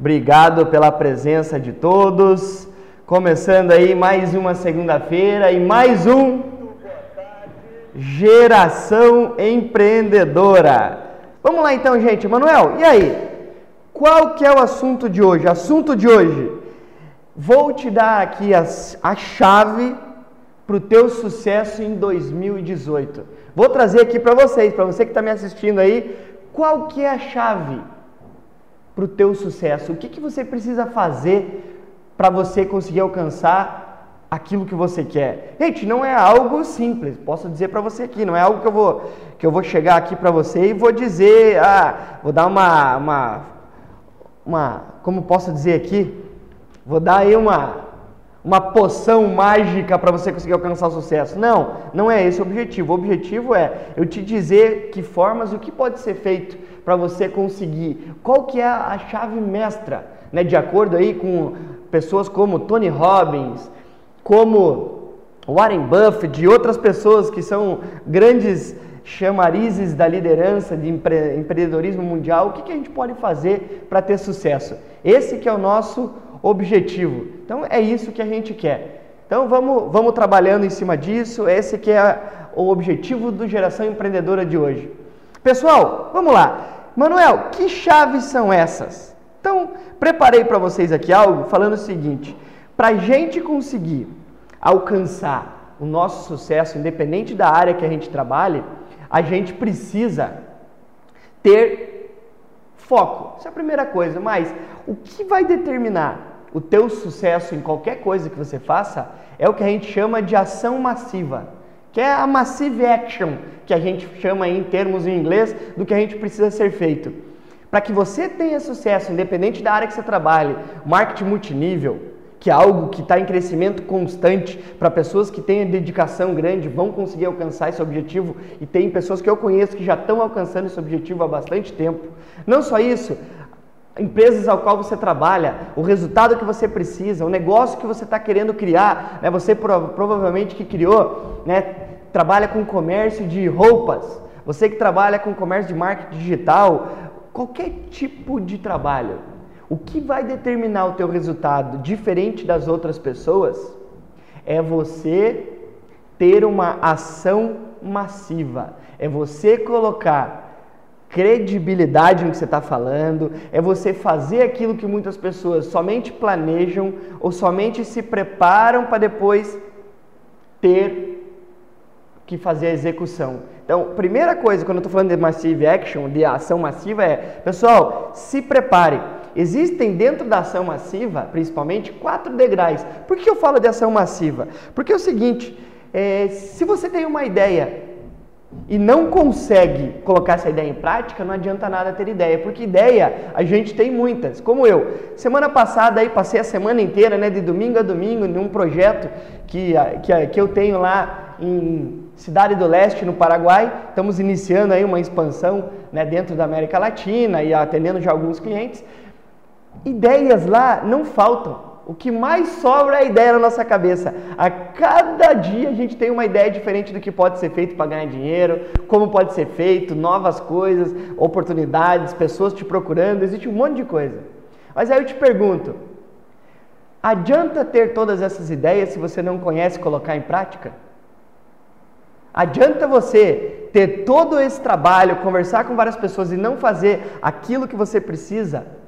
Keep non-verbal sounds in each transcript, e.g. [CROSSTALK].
Obrigado pela presença de todos. Começando aí mais uma segunda-feira e mais um Geração Empreendedora. Vamos lá então, gente. Manuel, e aí? Qual que é o assunto de hoje? Assunto de hoje. Vou te dar aqui a, a chave para o teu sucesso em 2018. Vou trazer aqui para vocês, para você que está me assistindo aí, qual que é a chave para o teu sucesso? O que, que você precisa fazer para você conseguir alcançar aquilo que você quer? Gente, não é algo simples. Posso dizer para você aqui, não é algo que eu vou que eu vou chegar aqui para você e vou dizer, ah, vou dar uma uma uma, como posso dizer aqui, vou dar aí uma uma poção mágica para você conseguir alcançar o sucesso. Não, não é esse o objetivo. O objetivo é eu te dizer que formas, o que pode ser feito para você conseguir. Qual que é a chave mestra, né? De acordo aí com pessoas como Tony Robbins, como Warren Buffett e outras pessoas que são grandes chamarizes da liderança de empre empreendedorismo mundial, o que, que a gente pode fazer para ter sucesso? Esse que é o nosso objetivo. Então é isso que a gente quer. Então vamos, vamos trabalhando em cima disso. Esse que é o objetivo do Geração Empreendedora de hoje. Pessoal, vamos lá. Manuel, que chaves são essas? Então, preparei para vocês aqui algo falando o seguinte: para a gente conseguir alcançar o nosso sucesso, independente da área que a gente trabalhe, a gente precisa ter foco. Essa é a primeira coisa. Mas o que vai determinar o teu sucesso em qualquer coisa que você faça é o que a gente chama de ação massiva, que é a massive action, que a gente chama em termos em inglês do que a gente precisa ser feito. Para que você tenha sucesso, independente da área que você trabalhe, marketing multinível, que é algo que está em crescimento constante para pessoas que têm dedicação grande, vão conseguir alcançar esse objetivo e tem pessoas que eu conheço que já estão alcançando esse objetivo há bastante tempo. Não só isso, empresas ao qual você trabalha, o resultado que você precisa, o negócio que você está querendo criar, né? você provavelmente que criou, né? trabalha com comércio de roupas, você que trabalha com comércio de marketing digital, qualquer tipo de trabalho, o que vai determinar o teu resultado diferente das outras pessoas é você ter uma ação massiva, é você colocar credibilidade no que você está falando, é você fazer aquilo que muitas pessoas somente planejam ou somente se preparam para depois ter que fazer a execução. Então, primeira coisa, quando eu estou falando de massive action, de ação massiva, é, pessoal, se prepare Existem dentro da ação massiva, principalmente, quatro degraus. Por que eu falo de ação massiva? Porque é o seguinte: é, se você tem uma ideia e não consegue colocar essa ideia em prática, não adianta nada ter ideia, porque ideia a gente tem muitas, como eu. Semana passada aí passei a semana inteira, né, de domingo a domingo, num projeto que, que, que eu tenho lá em Cidade do Leste, no Paraguai. Estamos iniciando aí uma expansão né, dentro da América Latina e atendendo já alguns clientes. Ideias lá não faltam. O que mais sobra é a ideia na nossa cabeça. A cada dia a gente tem uma ideia diferente do que pode ser feito para ganhar dinheiro, como pode ser feito, novas coisas, oportunidades, pessoas te procurando, existe um monte de coisa. Mas aí eu te pergunto: adianta ter todas essas ideias se você não conhece colocar em prática? Adianta você ter todo esse trabalho, conversar com várias pessoas e não fazer aquilo que você precisa?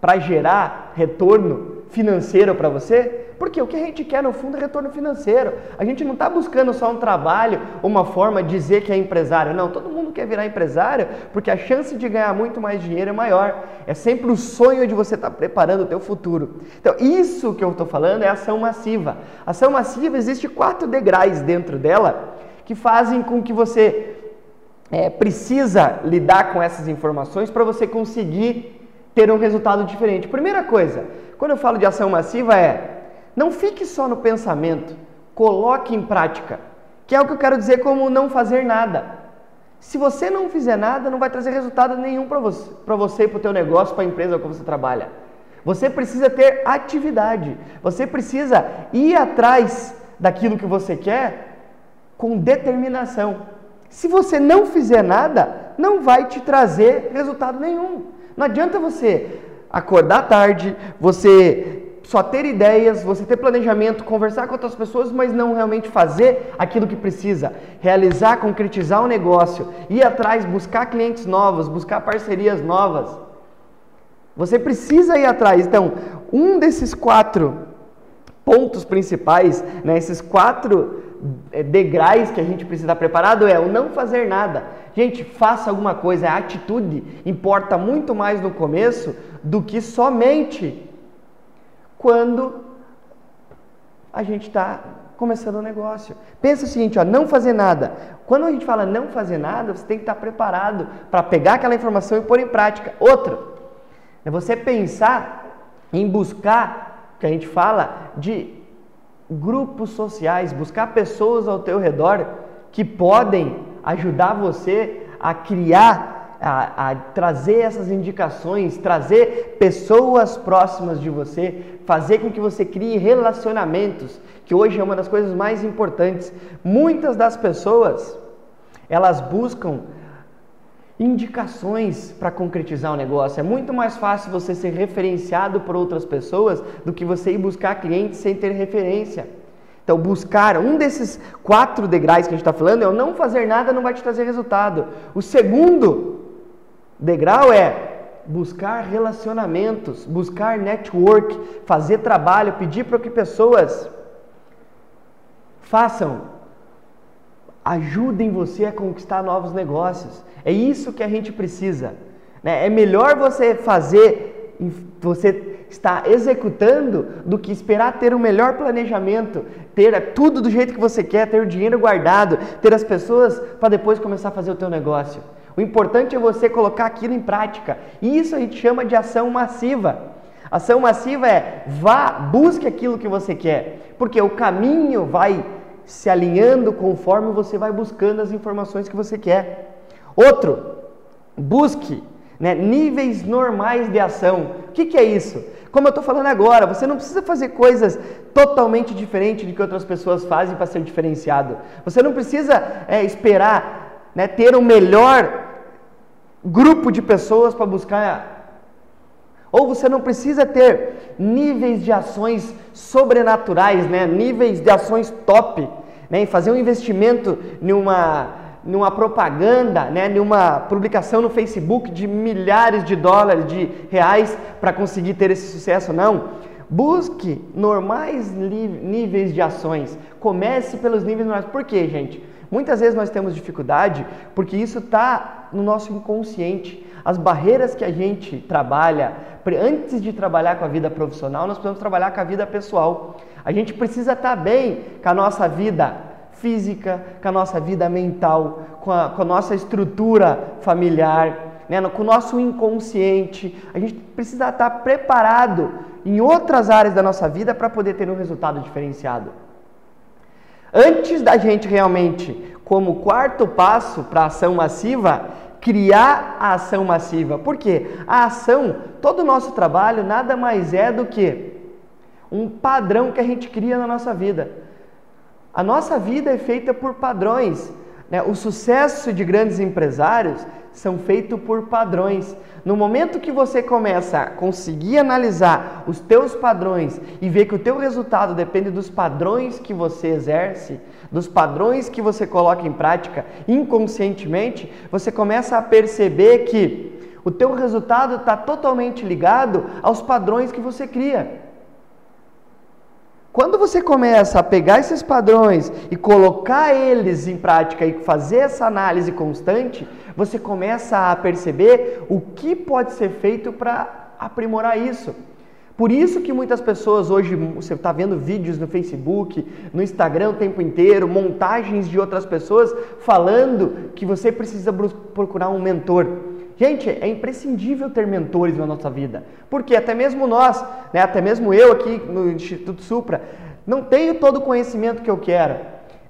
para gerar retorno financeiro para você? Porque o que a gente quer no fundo é retorno financeiro. A gente não está buscando só um trabalho, uma forma de dizer que é empresário. Não, todo mundo quer virar empresário porque a chance de ganhar muito mais dinheiro é maior. É sempre o sonho de você estar tá preparando o teu futuro. Então, isso que eu estou falando é ação massiva. Ação massiva existe quatro degraus dentro dela que fazem com que você é, precisa lidar com essas informações para você conseguir ter um resultado diferente. Primeira coisa, quando eu falo de ação massiva é não fique só no pensamento, coloque em prática, que é o que eu quero dizer como não fazer nada. Se você não fizer nada, não vai trazer resultado nenhum para você, para você, para o teu negócio, para a empresa que você trabalha. Você precisa ter atividade. Você precisa ir atrás daquilo que você quer com determinação. Se você não fizer nada, não vai te trazer resultado nenhum. Não adianta você acordar tarde, você só ter ideias, você ter planejamento, conversar com outras pessoas, mas não realmente fazer aquilo que precisa, realizar, concretizar o um negócio, ir atrás, buscar clientes novos, buscar parcerias novas. Você precisa ir atrás. Então, um desses quatro pontos principais, né, esses quatro degraus que a gente precisa estar preparado é o não fazer nada. Gente, faça alguma coisa, a atitude importa muito mais no começo do que somente quando a gente está começando o um negócio. Pensa o seguinte, ó, não fazer nada. Quando a gente fala não fazer nada, você tem que estar preparado para pegar aquela informação e pôr em prática. Outro, é você pensar em buscar, que a gente fala, de grupos sociais, buscar pessoas ao teu redor que podem ajudar você a criar a, a, trazer essas indicações, trazer pessoas próximas de você, fazer com que você crie relacionamentos, que hoje é uma das coisas mais importantes. Muitas das pessoas, elas buscam indicações para concretizar o negócio. É muito mais fácil você ser referenciado por outras pessoas do que você ir buscar clientes sem ter referência. Então, buscar um desses quatro degraus que a gente está falando é o não fazer nada não vai te trazer resultado. O segundo Degrau é buscar relacionamentos, buscar network, fazer trabalho, pedir para que pessoas façam, ajudem você a conquistar novos negócios. É isso que a gente precisa. Né? É melhor você fazer, você está executando, do que esperar ter o melhor planejamento, ter tudo do jeito que você quer, ter o dinheiro guardado, ter as pessoas para depois começar a fazer o teu negócio. O importante é você colocar aquilo em prática. E isso a gente chama de ação massiva. Ação massiva é vá, busque aquilo que você quer, porque o caminho vai se alinhando conforme você vai buscando as informações que você quer. Outro, busque né, níveis normais de ação. O que, que é isso? Como eu estou falando agora, você não precisa fazer coisas totalmente diferentes de que outras pessoas fazem para ser diferenciado. Você não precisa é, esperar né, ter o melhor grupo de pessoas para buscar. Ou você não precisa ter níveis de ações sobrenaturais, né, níveis de ações top, né, fazer um investimento numa numa propaganda, né, numa publicação no Facebook de milhares de dólares, de reais para conseguir ter esse sucesso, não. Busque normais níveis de ações. Comece pelos níveis normais. Por quê, gente? Muitas vezes nós temos dificuldade porque isso está no nosso inconsciente. As barreiras que a gente trabalha, antes de trabalhar com a vida profissional, nós precisamos trabalhar com a vida pessoal. A gente precisa estar bem com a nossa vida física, com a nossa vida mental, com a, com a nossa estrutura familiar, né, com o nosso inconsciente. A gente precisa estar preparado em outras áreas da nossa vida para poder ter um resultado diferenciado. Antes da gente realmente, como quarto passo para a ação massiva, criar a ação massiva. Por quê? A ação, todo o nosso trabalho nada mais é do que um padrão que a gente cria na nossa vida. A nossa vida é feita por padrões. Né? O sucesso de grandes empresários são feitos por padrões. No momento que você começa a conseguir analisar os teus padrões e ver que o teu resultado depende dos padrões que você exerce, dos padrões que você coloca em prática inconscientemente, você começa a perceber que o teu resultado está totalmente ligado aos padrões que você cria. Quando você começa a pegar esses padrões e colocar eles em prática e fazer essa análise constante, você começa a perceber o que pode ser feito para aprimorar isso. Por isso que muitas pessoas hoje, você está vendo vídeos no Facebook, no Instagram o tempo inteiro, montagens de outras pessoas falando que você precisa procurar um mentor. Gente, é imprescindível ter mentores na nossa vida, porque até mesmo nós, né, até mesmo eu aqui no Instituto Supra, não tenho todo o conhecimento que eu quero.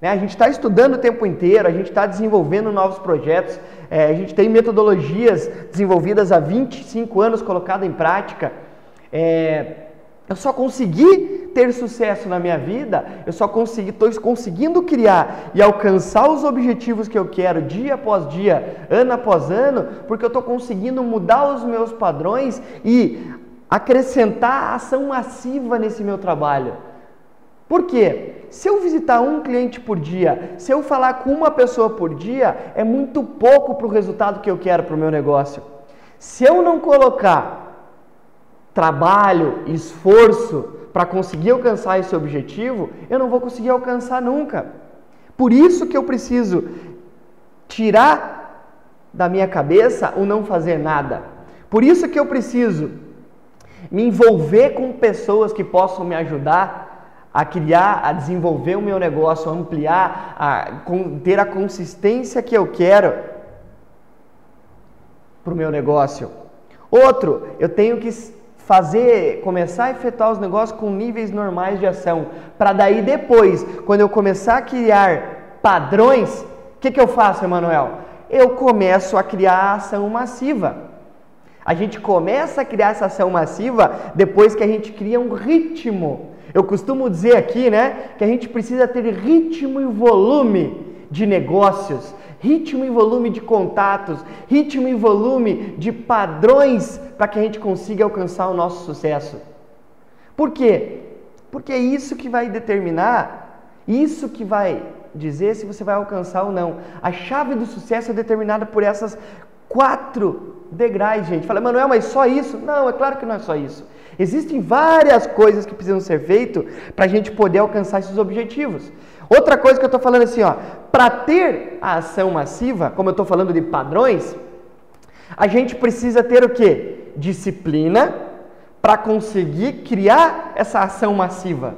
Né? A gente está estudando o tempo inteiro, a gente está desenvolvendo novos projetos, é, a gente tem metodologias desenvolvidas há 25 anos colocadas em prática. É, eu só consegui ter sucesso na minha vida, eu só consegui, estou conseguindo criar e alcançar os objetivos que eu quero dia após dia, ano após ano, porque eu estou conseguindo mudar os meus padrões e acrescentar ação massiva nesse meu trabalho. Por quê? Se eu visitar um cliente por dia, se eu falar com uma pessoa por dia, é muito pouco para o resultado que eu quero para o meu negócio. Se eu não colocar trabalho, esforço para conseguir alcançar esse objetivo, eu não vou conseguir alcançar nunca. Por isso que eu preciso tirar da minha cabeça o não fazer nada. Por isso que eu preciso me envolver com pessoas que possam me ajudar a criar, a desenvolver o meu negócio, a ampliar, a ter a consistência que eu quero para o meu negócio. Outro, eu tenho que fazer, começar a efetuar os negócios com níveis normais de ação, para daí depois, quando eu começar a criar padrões, o que, que eu faço, Emanuel? Eu começo a criar a ação massiva. A gente começa a criar essa ação massiva depois que a gente cria um ritmo. Eu costumo dizer aqui, né, que a gente precisa ter ritmo e volume de negócios, ritmo e volume de contatos, ritmo e volume de padrões para que a gente consiga alcançar o nosso sucesso. Por quê? Porque é isso que vai determinar, isso que vai dizer se você vai alcançar ou não. A chave do sucesso é determinada por essas quatro degraus, gente. Fala, Manuel, mas só isso? Não, é claro que não é só isso. Existem várias coisas que precisam ser feitas para a gente poder alcançar esses objetivos. Outra coisa que eu estou falando assim, ó, para ter a ação massiva, como eu estou falando de padrões, a gente precisa ter o que? Disciplina para conseguir criar essa ação massiva.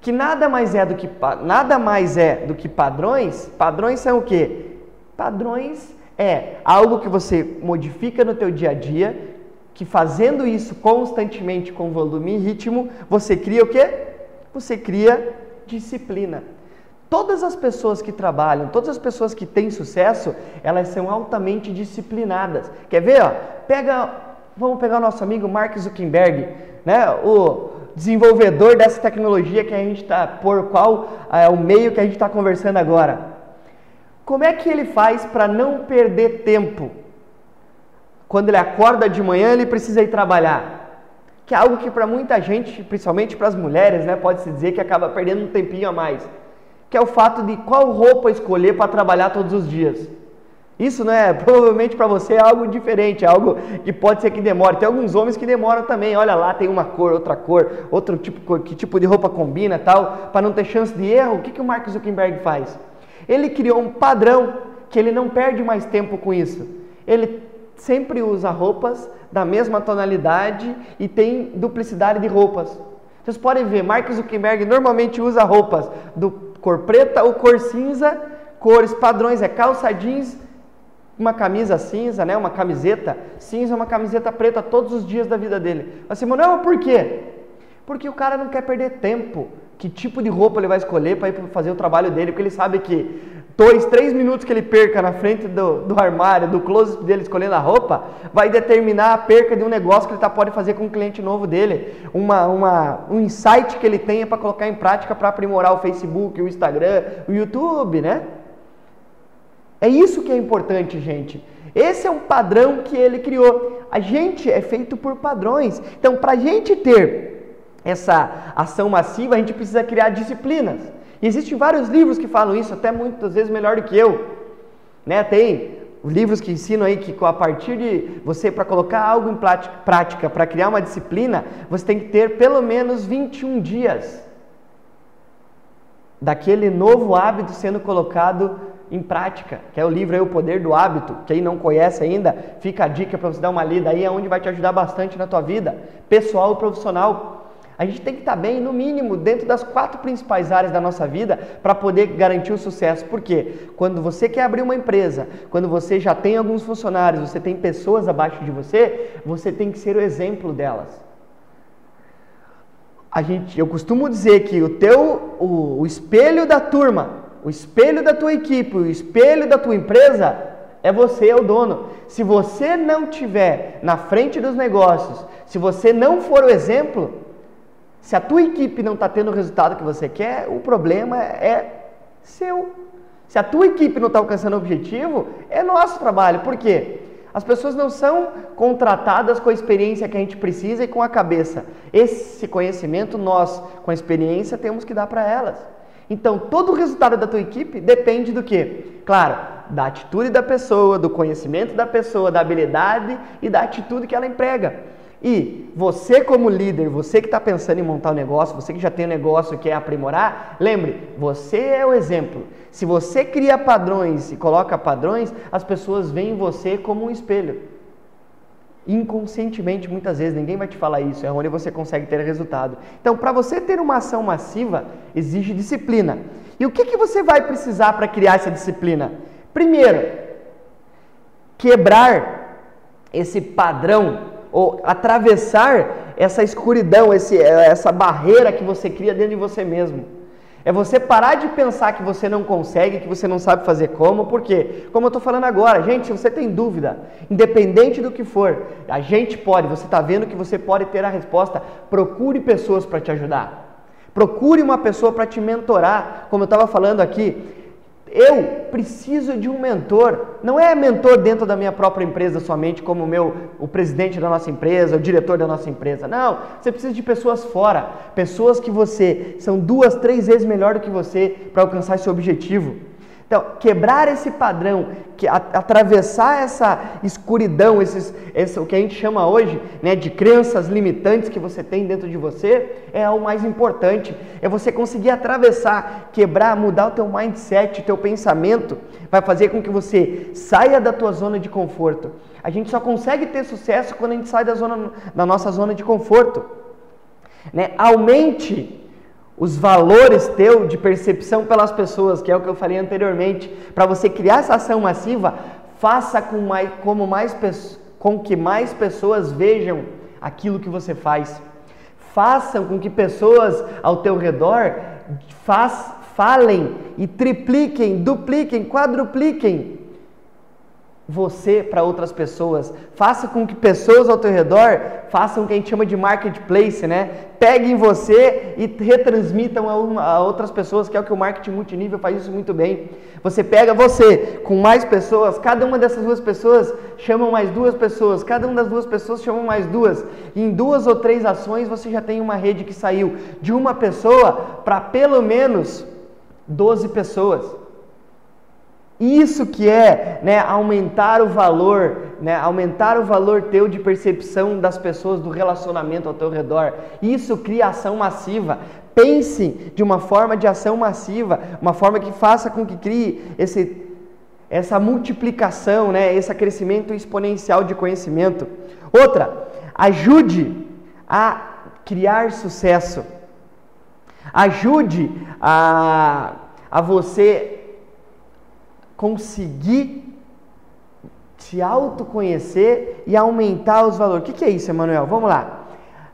Que nada mais é do que nada mais é do que padrões. Padrões são o que? Padrões é algo que você modifica no teu dia a dia, que fazendo isso constantemente com volume e ritmo, você cria o quê? Você cria disciplina. Todas as pessoas que trabalham, todas as pessoas que têm sucesso, elas são altamente disciplinadas. Quer ver? Ó? Pega, vamos pegar o nosso amigo Mark Zuckerberg, né? o desenvolvedor dessa tecnologia que a gente está, por qual é o meio que a gente está conversando agora. Como é que ele faz para não perder tempo? Quando ele acorda de manhã, ele precisa ir trabalhar que é algo que para muita gente, principalmente para as mulheres, né, pode-se dizer que acaba perdendo um tempinho a mais, que é o fato de qual roupa escolher para trabalhar todos os dias. Isso não é, [LAUGHS] provavelmente para você é algo diferente, é algo que pode ser que demore. Tem alguns homens que demoram também. Olha lá, tem uma cor, outra cor, outro tipo, que tipo de roupa combina, tal, para não ter chance de erro. O que que o Mark Zuckerberg faz? Ele criou um padrão que ele não perde mais tempo com isso. Ele sempre usa roupas da mesma tonalidade e tem duplicidade de roupas. Vocês podem ver, Mark Zuckerberg normalmente usa roupas do cor preta ou cor cinza, cores padrões é calça jeans, uma camisa cinza, né, uma camiseta cinza, uma camiseta preta todos os dias da vida dele. Mas Manuel, por quê? Porque o cara não quer perder tempo. Que tipo de roupa ele vai escolher para ir fazer o trabalho dele? Porque ele sabe que dois, três minutos que ele perca na frente do, do armário, do closet dele escolhendo a roupa, vai determinar a perca de um negócio que ele tá, pode fazer com um cliente novo dele, uma, uma, um insight que ele tenha para colocar em prática para aprimorar o Facebook, o Instagram, o YouTube, né? É isso que é importante, gente. Esse é um padrão que ele criou. A gente é feito por padrões. Então, para a gente ter essa ação massiva, a gente precisa criar disciplinas. Existem vários livros que falam isso, até muitas vezes melhor do que eu. Né? Tem livros que ensinam aí que a partir de você, para colocar algo em prática, para criar uma disciplina, você tem que ter pelo menos 21 dias daquele novo hábito sendo colocado em prática, que é o livro aí, O Poder do Hábito. Quem não conhece ainda, fica a dica para você dar uma lida aí, é onde vai te ajudar bastante na tua vida, pessoal e profissional. A gente tem que estar bem, no mínimo, dentro das quatro principais áreas da nossa vida para poder garantir o sucesso. Por quê? Quando você quer abrir uma empresa, quando você já tem alguns funcionários, você tem pessoas abaixo de você, você tem que ser o exemplo delas. A gente, eu costumo dizer que o teu, o, o espelho da turma, o espelho da tua equipe, o espelho da tua empresa é você, é o dono. Se você não tiver na frente dos negócios, se você não for o exemplo, se a tua equipe não está tendo o resultado que você quer, o problema é seu. Se a tua equipe não está alcançando o objetivo, é nosso trabalho. Por quê? As pessoas não são contratadas com a experiência que a gente precisa e com a cabeça. Esse conhecimento nós, com a experiência, temos que dar para elas. Então, todo o resultado da tua equipe depende do quê? Claro, da atitude da pessoa, do conhecimento da pessoa, da habilidade e da atitude que ela emprega. E você, como líder, você que está pensando em montar um negócio, você que já tem um negócio e quer aprimorar, lembre, você é o exemplo. Se você cria padrões e coloca padrões, as pessoas veem você como um espelho. Inconscientemente, muitas vezes, ninguém vai te falar isso, é onde você consegue ter resultado. Então, para você ter uma ação massiva, exige disciplina. E o que, que você vai precisar para criar essa disciplina? Primeiro, quebrar esse padrão ou atravessar essa escuridão, esse, essa barreira que você cria dentro de você mesmo. É você parar de pensar que você não consegue, que você não sabe fazer como, porque, como eu estou falando agora, gente, se você tem dúvida, independente do que for, a gente pode, você está vendo que você pode ter a resposta, procure pessoas para te ajudar. Procure uma pessoa para te mentorar, como eu estava falando aqui. Eu preciso de um mentor. Não é mentor dentro da minha própria empresa somente, como o meu, o presidente da nossa empresa, o diretor da nossa empresa. Não, você precisa de pessoas fora, pessoas que você são duas, três vezes melhor do que você para alcançar esse objetivo. Então, quebrar esse padrão, que, atravessar essa escuridão, esses, esse, o que a gente chama hoje né, de crenças limitantes que você tem dentro de você, é o mais importante. É você conseguir atravessar, quebrar, mudar o teu mindset, o teu pensamento, vai fazer com que você saia da tua zona de conforto. A gente só consegue ter sucesso quando a gente sai da, zona, da nossa zona de conforto. Né? Aumente os valores teu de percepção pelas pessoas, que é o que eu falei anteriormente, para você criar essa ação massiva, faça com, mais, como mais, com que mais pessoas vejam aquilo que você faz. Façam com que pessoas ao teu redor faz, falem e tripliquem, dupliquem, quadrupliquem você para outras pessoas. Faça com que pessoas ao teu redor façam o que a gente chama de marketplace, né? Peguem você e retransmitam a, uma, a, outras pessoas, que é o que o marketing multinível faz isso muito bem. Você pega você com mais pessoas, cada uma dessas duas pessoas chama mais duas pessoas, cada uma das duas pessoas chama mais duas. E em duas ou três ações você já tem uma rede que saiu de uma pessoa para pelo menos 12 pessoas. Isso que é né, aumentar o valor, né, aumentar o valor teu de percepção das pessoas, do relacionamento ao teu redor. Isso cria ação massiva. Pense de uma forma de ação massiva, uma forma que faça com que crie esse, essa multiplicação, né, esse crescimento exponencial de conhecimento. Outra, ajude a criar sucesso. Ajude a, a você conseguir se autoconhecer e aumentar os valores. O que, que é isso, Emanuel? Vamos lá.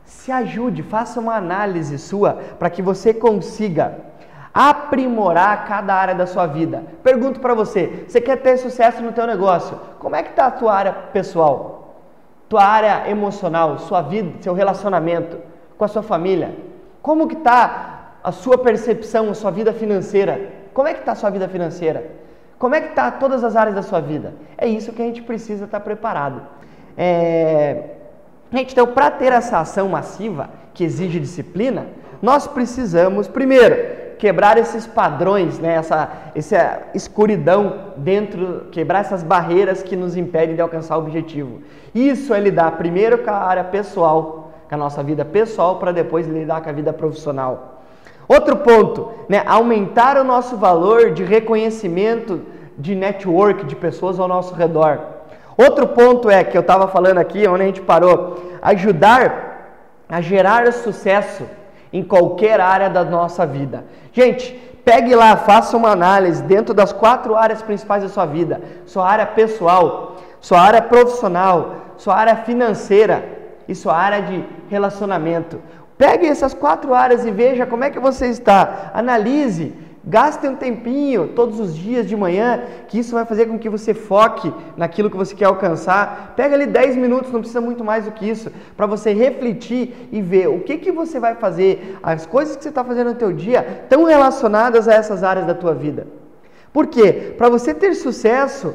Se ajude, faça uma análise sua para que você consiga aprimorar cada área da sua vida. Pergunto para você, você quer ter sucesso no teu negócio? Como é que está a tua área pessoal? Tua área emocional, sua vida, seu relacionamento com a sua família? Como que está a sua percepção, a sua vida financeira? Como é que está a sua vida financeira? Como é que está todas as áreas da sua vida? É isso que a gente precisa estar tá preparado. É... Gente, então, para ter essa ação massiva que exige disciplina, nós precisamos, primeiro, quebrar esses padrões, né? essa, essa escuridão dentro, quebrar essas barreiras que nos impedem de alcançar o objetivo. Isso é lidar primeiro com a área pessoal, com a nossa vida pessoal, para depois lidar com a vida profissional. Outro ponto, né, aumentar o nosso valor de reconhecimento de network, de pessoas ao nosso redor. Outro ponto é que eu estava falando aqui, onde a gente parou, ajudar a gerar sucesso em qualquer área da nossa vida. Gente, pegue lá, faça uma análise dentro das quatro áreas principais da sua vida: sua área pessoal, sua área profissional, sua área financeira e sua área de relacionamento. Pegue essas quatro áreas e veja como é que você está. Analise, gaste um tempinho todos os dias de manhã, que isso vai fazer com que você foque naquilo que você quer alcançar. Pega ali 10 minutos, não precisa muito mais do que isso, para você refletir e ver o que, que você vai fazer, as coisas que você está fazendo no teu dia estão relacionadas a essas áreas da tua vida. Por quê? Para você ter sucesso,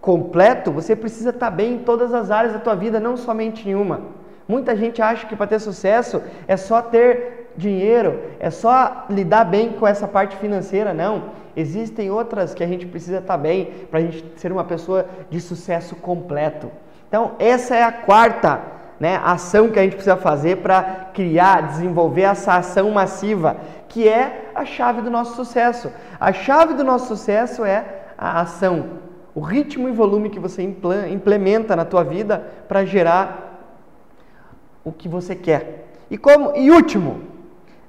completo, você precisa estar bem em todas as áreas da tua vida, não somente em uma. Muita gente acha que para ter sucesso é só ter dinheiro, é só lidar bem com essa parte financeira, não. Existem outras que a gente precisa estar bem para a gente ser uma pessoa de sucesso completo. Então, essa é a quarta né, ação que a gente precisa fazer para criar, desenvolver essa ação massiva, que é a chave do nosso sucesso. A chave do nosso sucesso é a ação, o ritmo e volume que você implementa na tua vida para gerar o que você quer. E como e último,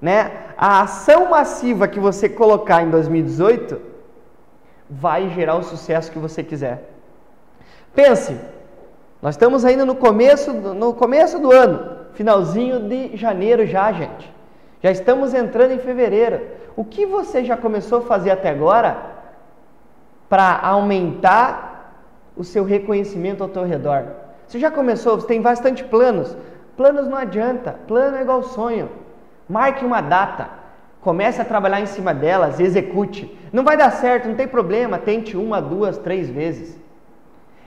né, a ação massiva que você colocar em 2018 vai gerar o sucesso que você quiser. Pense, nós estamos ainda no começo, no começo do ano, finalzinho de janeiro já, gente. Já estamos entrando em fevereiro. O que você já começou a fazer até agora para aumentar o seu reconhecimento ao teu redor? Você já começou, você tem bastante planos. Planos não adianta, plano é igual sonho. Marque uma data, comece a trabalhar em cima delas, execute. Não vai dar certo, não tem problema, tente uma, duas, três vezes.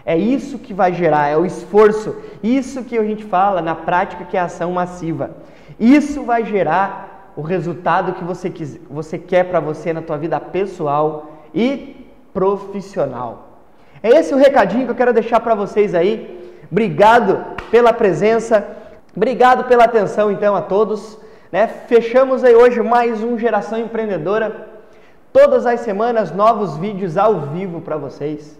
É isso que vai gerar, é o esforço. Isso que a gente fala na prática que é ação massiva. Isso vai gerar o resultado que você, quis, você quer para você na tua vida pessoal e profissional. É esse o recadinho que eu quero deixar para vocês aí. Obrigado pela presença, obrigado pela atenção então a todos. Né? Fechamos aí hoje mais um Geração Empreendedora. Todas as semanas novos vídeos ao vivo para vocês.